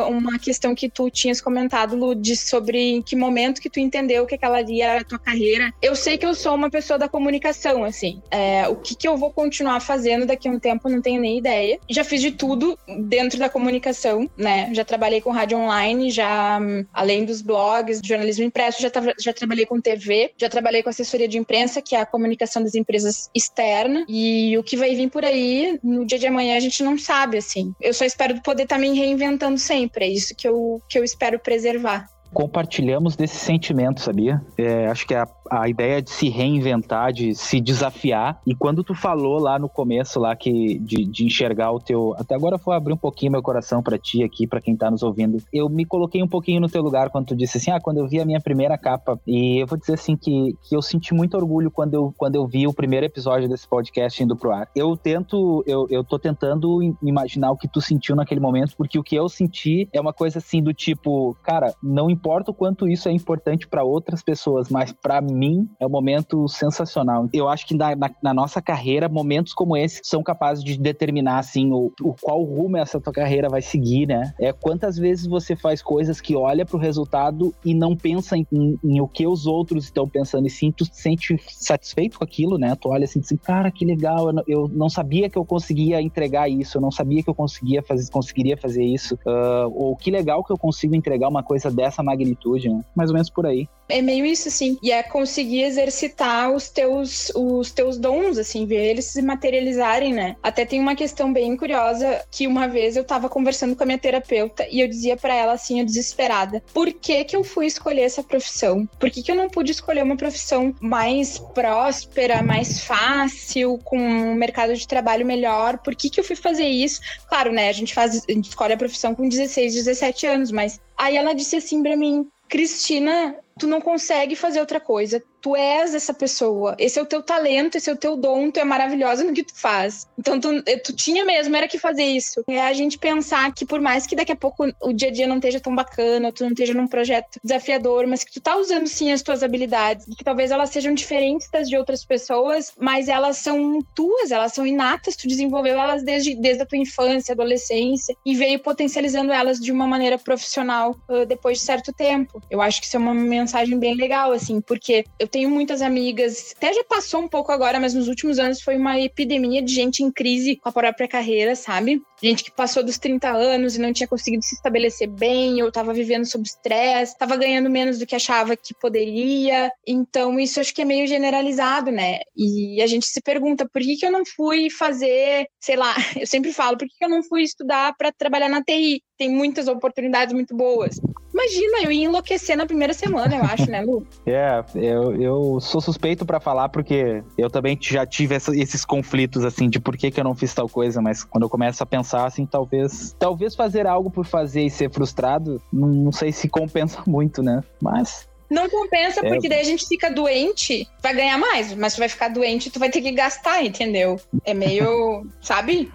uma questão que tu tinhas comentado, Lu, de sobre em que momento que tu entendeu que aquela ali era a tua carreira. Eu sei que eu sou uma pessoa da comunicação, assim. É, o que, que eu vou continuar fazendo daqui a um tempo, não tenho nem ideia. Já fiz de tudo dentro da comunicação, né? Já trabalhei com rádio online, já, além dos blogs, jornalismo impresso, já, já trabalhei com TV, já trabalhei com assessoria de imprensa, que é a comunicação das empresas externa. E o que vai vir por aí, no dia de amanhã, a gente não sabe, assim. Eu só espero poder estar tá me reinventando sempre. É isso que eu, que eu espero preservar compartilhamos desse sentimento, sabia? É, acho que a, a ideia de se reinventar, de se desafiar. E quando tu falou lá no começo, lá que de, de enxergar o teu. Até agora vou abrir um pouquinho meu coração para ti aqui, para quem tá nos ouvindo. Eu me coloquei um pouquinho no teu lugar quando tu disse assim: ah, quando eu vi a minha primeira capa. E eu vou dizer assim que, que eu senti muito orgulho quando eu, quando eu vi o primeiro episódio desse podcast indo pro ar. Eu tento, eu, eu tô tentando imaginar o que tu sentiu naquele momento, porque o que eu senti é uma coisa assim do tipo, cara, não importa o quanto isso é importante para outras pessoas, mas para mim é um momento sensacional. Eu acho que na, na, na, nossa carreira, momentos como esse são capazes de determinar, assim, o, o qual rumo essa tua carreira vai seguir, né? É quantas vezes você faz coisas que olha para o resultado e não pensa em, em, em, o que os outros estão pensando, e sim, tu se sente satisfeito com aquilo, né? Tu olha assim, assim cara, que legal, eu não, eu não sabia que eu conseguia entregar isso, eu não sabia que eu conseguia fazer, conseguiria fazer isso, uh, ou que legal que eu consigo entregar uma coisa dessa magnitude, né? Mais ou menos por aí. É meio isso, assim. E é conseguir exercitar os teus, os teus dons, assim, ver eles se materializarem, né? Até tem uma questão bem curiosa que uma vez eu tava conversando com a minha terapeuta e eu dizia para ela, assim, eu desesperada, por que que eu fui escolher essa profissão? Por que que eu não pude escolher uma profissão mais próspera, mais fácil, com um mercado de trabalho melhor? Por que que eu fui fazer isso? Claro, né? A gente faz, a gente escolhe a profissão com 16, 17 anos, mas aí ela disse assim para mim, Cristina, tu não consegue fazer outra coisa tu és essa pessoa. Esse é o teu talento, esse é o teu dom, tu é maravilhosa no que tu faz. Então tu, tu tinha mesmo, era que fazer isso. É a gente pensar que por mais que daqui a pouco o dia a dia não esteja tão bacana, tu não esteja num projeto desafiador, mas que tu tá usando sim as tuas habilidades, que talvez elas sejam diferentes das de outras pessoas, mas elas são tuas, elas são inatas, tu desenvolveu elas desde, desde a tua infância, adolescência e veio potencializando elas de uma maneira profissional uh, depois de certo tempo. Eu acho que isso é uma mensagem bem legal, assim, porque eu tenho muitas amigas, até já passou um pouco agora, mas nos últimos anos foi uma epidemia de gente em crise com a própria carreira, sabe? Gente que passou dos 30 anos e não tinha conseguido se estabelecer bem, ou tava vivendo sob estresse, tava ganhando menos do que achava que poderia. Então, isso acho que é meio generalizado, né? E a gente se pergunta por que, que eu não fui fazer, sei lá, eu sempre falo, por que, que eu não fui estudar para trabalhar na TI? Tem muitas oportunidades muito boas. Imagina, eu ia enlouquecer na primeira semana, eu acho, né, Lu? É, eu, eu sou suspeito para falar porque eu também já tive essa, esses conflitos, assim, de por que, que eu não fiz tal coisa, mas quando eu começo a pensar, assim, talvez talvez fazer algo por fazer e ser frustrado, não, não sei se compensa muito, né? Mas não compensa, é. porque daí a gente fica doente, vai ganhar mais, mas tu vai ficar doente, tu vai ter que gastar, entendeu? É meio, sabe?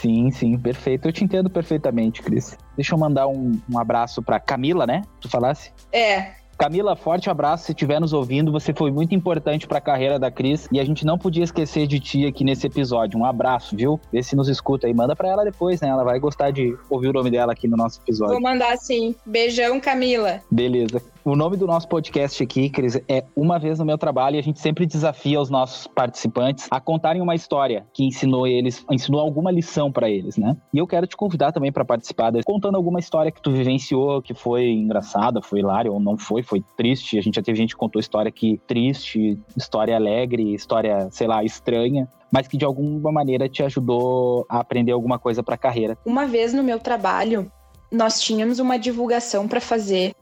Sim, sim, perfeito. Eu te entendo perfeitamente, Cris. Deixa eu mandar um, um abraço pra Camila, né? Tu falasse? É, Camila, forte abraço se estiver nos ouvindo. Você foi muito importante para a carreira da Cris e a gente não podia esquecer de ti aqui nesse episódio. Um abraço, viu? Vê se nos escuta aí. Manda para ela depois, né? Ela vai gostar de ouvir o nome dela aqui no nosso episódio. Vou mandar sim. Beijão, Camila. Beleza. O nome do nosso podcast aqui, Cris, é Uma Vez no Meu Trabalho e a gente sempre desafia os nossos participantes a contarem uma história que ensinou eles, ensinou alguma lição para eles, né? E eu quero te convidar também para participar, contando alguma história que tu vivenciou, que foi engraçada, foi hilária ou não foi, foi triste. A gente já teve gente que contou história que triste, história alegre, história, sei lá, estranha mas que de alguma maneira te ajudou a aprender alguma coisa para a carreira. Uma vez no meu trabalho, nós tínhamos uma divulgação para fazer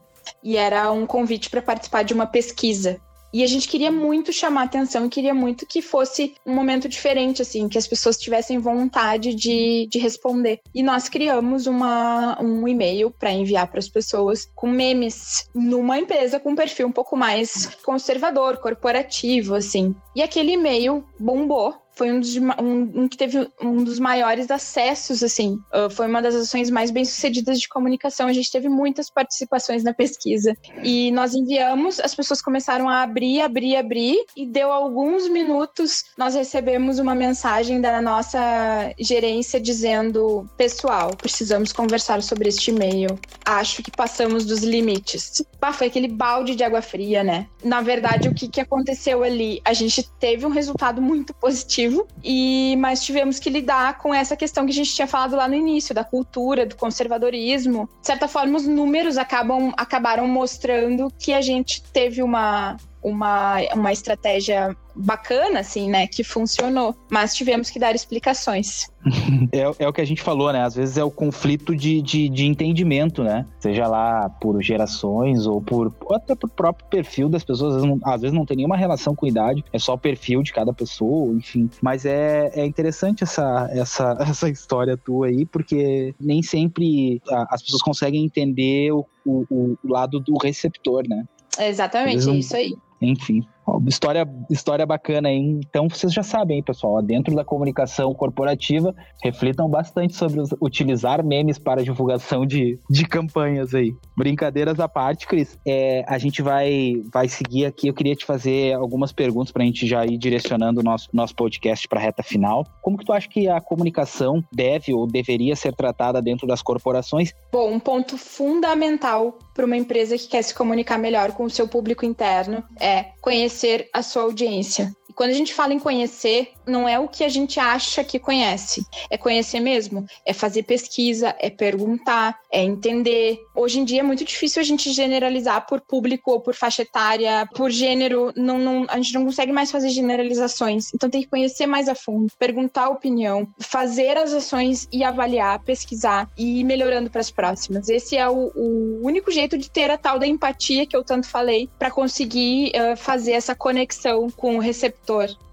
e era um convite para participar de uma pesquisa. E a gente queria muito chamar atenção e queria muito que fosse um momento diferente, assim, que as pessoas tivessem vontade de, de responder. E nós criamos uma, um e-mail para enviar para as pessoas com memes numa empresa com um perfil um pouco mais conservador, corporativo, assim. E aquele e-mail bombou foi um, dos, um, um, que teve um dos maiores acessos, assim. Uh, foi uma das ações mais bem sucedidas de comunicação. A gente teve muitas participações na pesquisa. E nós enviamos, as pessoas começaram a abrir, abrir, abrir, e deu alguns minutos, nós recebemos uma mensagem da nossa gerência dizendo: Pessoal, precisamos conversar sobre este e-mail. Acho que passamos dos limites. Bah, foi aquele balde de água fria, né? Na verdade, o que, que aconteceu ali? A gente teve um resultado muito positivo e mas tivemos que lidar com essa questão que a gente tinha falado lá no início, da cultura, do conservadorismo. De certa forma, os números acabam, acabaram mostrando que a gente teve uma, uma, uma estratégia bacana, assim, né? Que funcionou. Mas tivemos que dar explicações. é, é o que a gente falou, né? Às vezes é o conflito de, de, de, entendimento, né? Seja lá por gerações ou por ou até por próprio perfil das pessoas. Às vezes, não, às vezes não tem nenhuma relação com idade, é só o perfil de cada pessoa, enfim. Mas é, é interessante essa, essa, essa história tua aí, porque nem sempre as pessoas conseguem entender o, o, o lado do receptor, né? Exatamente, é isso aí. Enfim, história, história bacana, hein? Então vocês já sabem, pessoal, dentro da comunicação corporativa, reflitam bastante sobre utilizar memes para divulgação de, de campanhas aí. Brincadeiras à parte, Cris, é, a gente vai, vai seguir aqui. Eu queria te fazer algumas perguntas para a gente já ir direcionando o nosso, nosso podcast para a reta final. Como que tu acha que a comunicação deve ou deveria ser tratada dentro das corporações? Bom, um ponto fundamental para uma empresa que quer se comunicar melhor com o seu público interno é conhecer a sua audiência. Quando a gente fala em conhecer, não é o que a gente acha que conhece. É conhecer mesmo. É fazer pesquisa, é perguntar, é entender. Hoje em dia é muito difícil a gente generalizar por público ou por faixa etária, por gênero. Não, não, a gente não consegue mais fazer generalizações. Então tem que conhecer mais a fundo, perguntar a opinião, fazer as ações e avaliar, pesquisar e ir melhorando para as próximas. Esse é o, o, único jeito de ter a tal da empatia que eu tanto falei para conseguir uh, fazer essa conexão com o receptor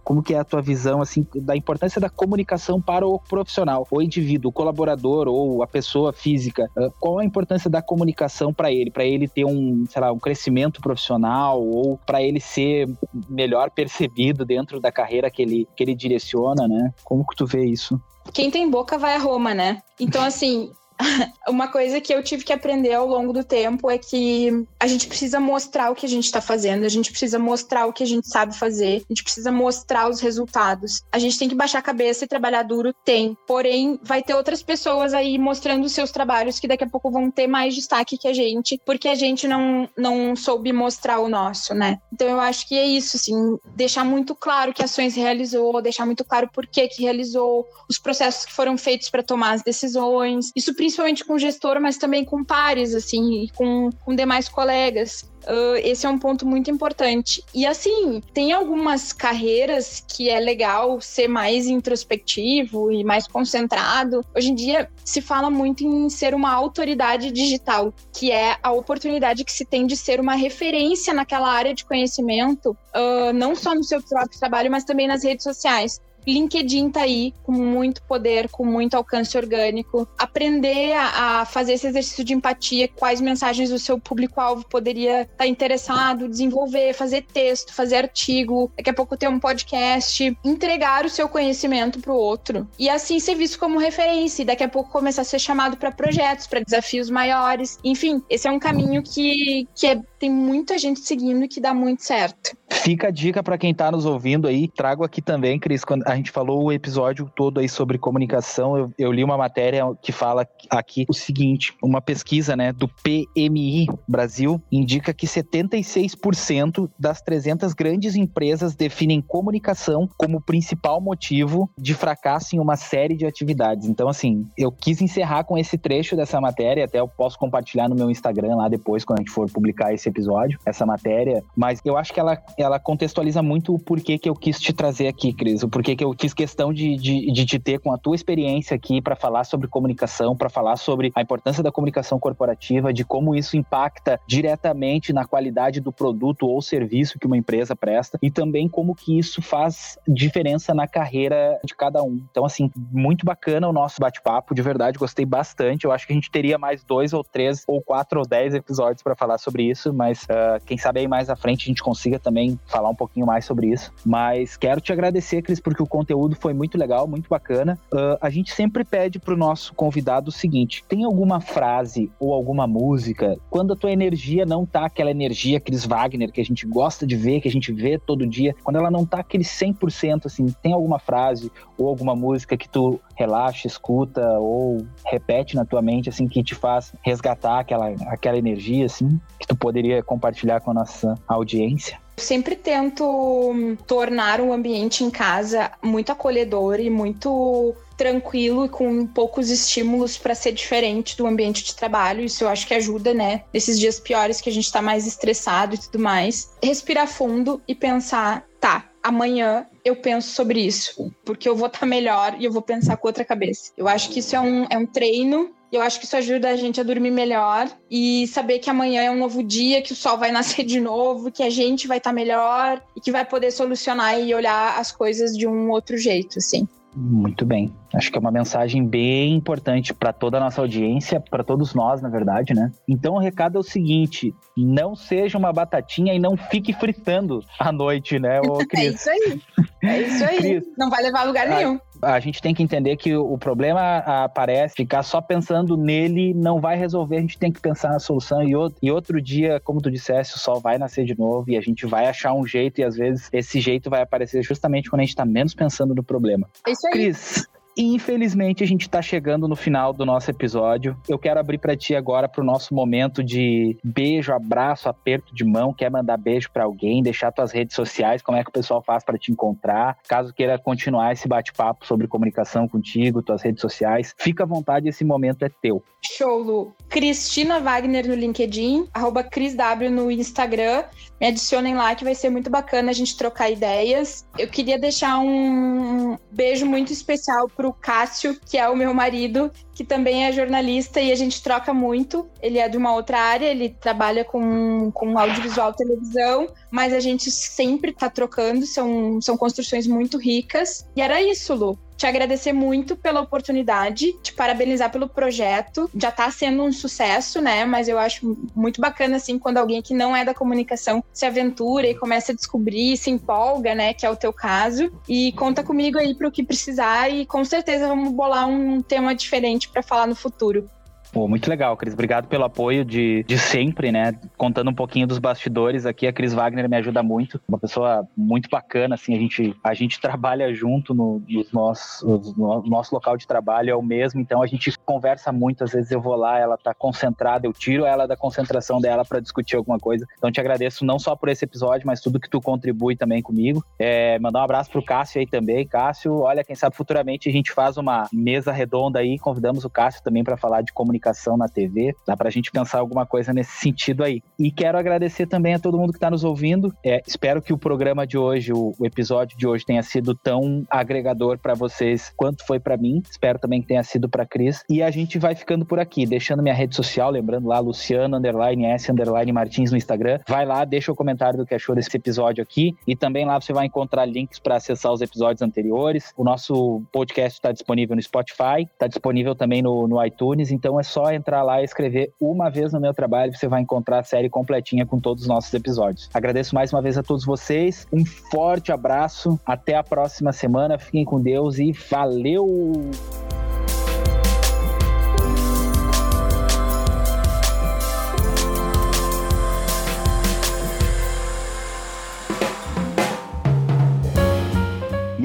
como que é a tua visão assim da importância da comunicação para o profissional, o indivíduo, o colaborador ou a pessoa física? Qual a importância da comunicação para ele, para ele ter um, sei lá, um crescimento profissional ou para ele ser melhor percebido dentro da carreira que ele que ele direciona, né? Como que tu vê isso? Quem tem boca vai a Roma, né? Então assim, uma coisa que eu tive que aprender ao longo do tempo é que a gente precisa mostrar o que a gente está fazendo, a gente precisa mostrar o que a gente sabe fazer, a gente precisa mostrar os resultados. A gente tem que baixar a cabeça e trabalhar duro? Tem. Porém, vai ter outras pessoas aí mostrando os seus trabalhos que daqui a pouco vão ter mais destaque que a gente, porque a gente não, não soube mostrar o nosso, né? Então eu acho que é isso, assim, deixar muito claro que ações realizou, deixar muito claro por que que realizou, os processos que foram feitos para tomar as decisões. Isso principalmente com gestor, mas também com pares, assim, com, com demais colegas. Uh, esse é um ponto muito importante. E assim, tem algumas carreiras que é legal ser mais introspectivo e mais concentrado. Hoje em dia se fala muito em ser uma autoridade digital, que é a oportunidade que se tem de ser uma referência naquela área de conhecimento, uh, não só no seu próprio trabalho, mas também nas redes sociais. LinkedIn tá aí com muito poder, com muito alcance orgânico. Aprender a, a fazer esse exercício de empatia, quais mensagens o seu público-alvo poderia estar tá interessado, desenvolver, fazer texto, fazer artigo, daqui a pouco ter um podcast, entregar o seu conhecimento para o outro e assim ser visto como referência e daqui a pouco começar a ser chamado para projetos, para desafios maiores. Enfim, esse é um caminho que, que é, tem muita gente seguindo que dá muito certo. Fica a dica para quem está nos ouvindo aí. Trago aqui também, Cris, quando a gente falou o episódio todo aí sobre comunicação, eu, eu, li uma matéria que fala aqui o seguinte: uma pesquisa né, do PMI Brasil indica que 76% das 300 grandes empresas definem comunicação como principal motivo de fracasso em uma série de atividades. Então, assim, eu quis encerrar com esse trecho dessa matéria, até eu posso compartilhar no meu Instagram lá depois, quando a gente for publicar esse esse episódio, essa matéria, mas eu acho que ela, ela contextualiza muito o porquê que eu quis te trazer aqui, Cris, o porquê que eu fiz questão de, de, de te ter com a tua experiência aqui para falar sobre comunicação, para falar sobre a importância da comunicação corporativa, de como isso impacta diretamente na qualidade do produto ou serviço que uma empresa presta e também como que isso faz diferença na carreira de cada um. Então, assim, muito bacana o nosso bate-papo, de verdade, gostei bastante. Eu acho que a gente teria mais dois ou três ou quatro ou dez episódios para falar sobre isso, mas uh, quem sabe aí mais à frente a gente consiga também falar um pouquinho mais sobre isso. Mas quero te agradecer, Cris, porque o conteúdo foi muito legal, muito bacana. Uh, a gente sempre pede para o nosso convidado o seguinte: tem alguma frase ou alguma música quando a tua energia não tá aquela energia Cris Wagner que a gente gosta de ver, que a gente vê todo dia, quando ela não tá aquele 100%, assim, tem alguma frase ou alguma música que tu relaxa, escuta ou repete na tua mente, assim, que te faz resgatar aquela, aquela energia, assim, que tu poderia compartilhar com a nossa audiência? Sempre tento tornar o ambiente em casa muito acolhedor e muito tranquilo e com poucos estímulos para ser diferente do ambiente de trabalho. Isso eu acho que ajuda, né? Nesses dias piores que a gente tá mais estressado e tudo mais. Respirar fundo e pensar, tá, amanhã eu penso sobre isso, porque eu vou estar tá melhor e eu vou pensar com outra cabeça. Eu acho que isso é um, é um treino eu acho que isso ajuda a gente a dormir melhor e saber que amanhã é um novo dia, que o sol vai nascer de novo, que a gente vai estar tá melhor e que vai poder solucionar e olhar as coisas de um outro jeito, assim. Muito bem. Acho que é uma mensagem bem importante para toda a nossa audiência, para todos nós, na verdade, né? Então o recado é o seguinte: não seja uma batatinha e não fique fritando à noite, né, ô Cris? é isso aí. É isso aí. Cris, não vai levar a lugar a, nenhum. A gente tem que entender que o problema aparece, ficar só pensando nele não vai resolver, a gente tem que pensar na solução e outro, e outro dia, como tu disseste, o sol vai nascer de novo e a gente vai achar um jeito e às vezes esse jeito vai aparecer justamente quando a gente está menos pensando no problema. É isso aí. Cris, Infelizmente, a gente está chegando no final do nosso episódio. Eu quero abrir para ti agora para o nosso momento de beijo, abraço, aperto de mão. Quer mandar beijo para alguém, deixar tuas redes sociais, como é que o pessoal faz para te encontrar? Caso queira continuar esse bate-papo sobre comunicação contigo, tuas redes sociais, fica à vontade, esse momento é teu. Show, Lu. Cristina Wagner no LinkedIn, arroba CrisW no Instagram. Me adicionem lá que vai ser muito bacana a gente trocar ideias. Eu queria deixar um beijo muito especial pro Cássio, que é o meu marido, que também é jornalista e a gente troca muito. Ele é de uma outra área, ele trabalha com, com audiovisual televisão, mas a gente sempre tá trocando, são, são construções muito ricas. E era isso, Lu te agradecer muito pela oportunidade, te parabenizar pelo projeto. Já tá sendo um sucesso, né? Mas eu acho muito bacana, assim, quando alguém que não é da comunicação se aventura e começa a descobrir, se empolga, né? Que é o teu caso. E conta comigo aí para o que precisar e com certeza vamos bolar um tema diferente para falar no futuro. Pô, muito legal, Cris. Obrigado pelo apoio de, de sempre, né? Contando um pouquinho dos bastidores aqui, a Cris Wagner me ajuda muito. Uma pessoa muito bacana, assim, a gente, a gente trabalha junto no, nos nossos, no nosso local de trabalho, é o mesmo, então a gente conversa muito. Às vezes eu vou lá, ela tá concentrada, eu tiro ela da concentração dela para discutir alguma coisa. Então te agradeço não só por esse episódio, mas tudo que tu contribui também comigo. É, mandar um abraço pro Cássio aí também. Cássio, olha, quem sabe futuramente a gente faz uma mesa redonda aí, convidamos o Cássio também para falar de comunicação comunicação na TV. Dá para a gente pensar alguma coisa nesse sentido aí. E quero agradecer também a todo mundo que está nos ouvindo. É, espero que o programa de hoje, o, o episódio de hoje, tenha sido tão agregador para vocês quanto foi para mim. Espero também que tenha sido para Cris. E a gente vai ficando por aqui, deixando minha rede social, lembrando lá, Luciano underline S underline Martins no Instagram. Vai lá, deixa o comentário do que achou desse episódio aqui. E também lá você vai encontrar links para acessar os episódios anteriores. O nosso podcast está disponível no Spotify, está disponível também no, no iTunes, então é só entrar lá e escrever uma vez no meu trabalho, você vai encontrar a série completinha com todos os nossos episódios. Agradeço mais uma vez a todos vocês, um forte abraço, até a próxima semana, fiquem com Deus e valeu!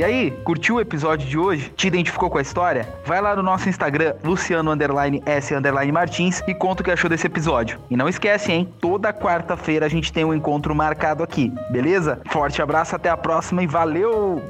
E aí, curtiu o episódio de hoje? Te identificou com a história? Vai lá no nosso Instagram, Luciano S Martins, e conta o que achou desse episódio. E não esquece, hein? Toda quarta-feira a gente tem um encontro marcado aqui, beleza? Forte abraço, até a próxima e valeu!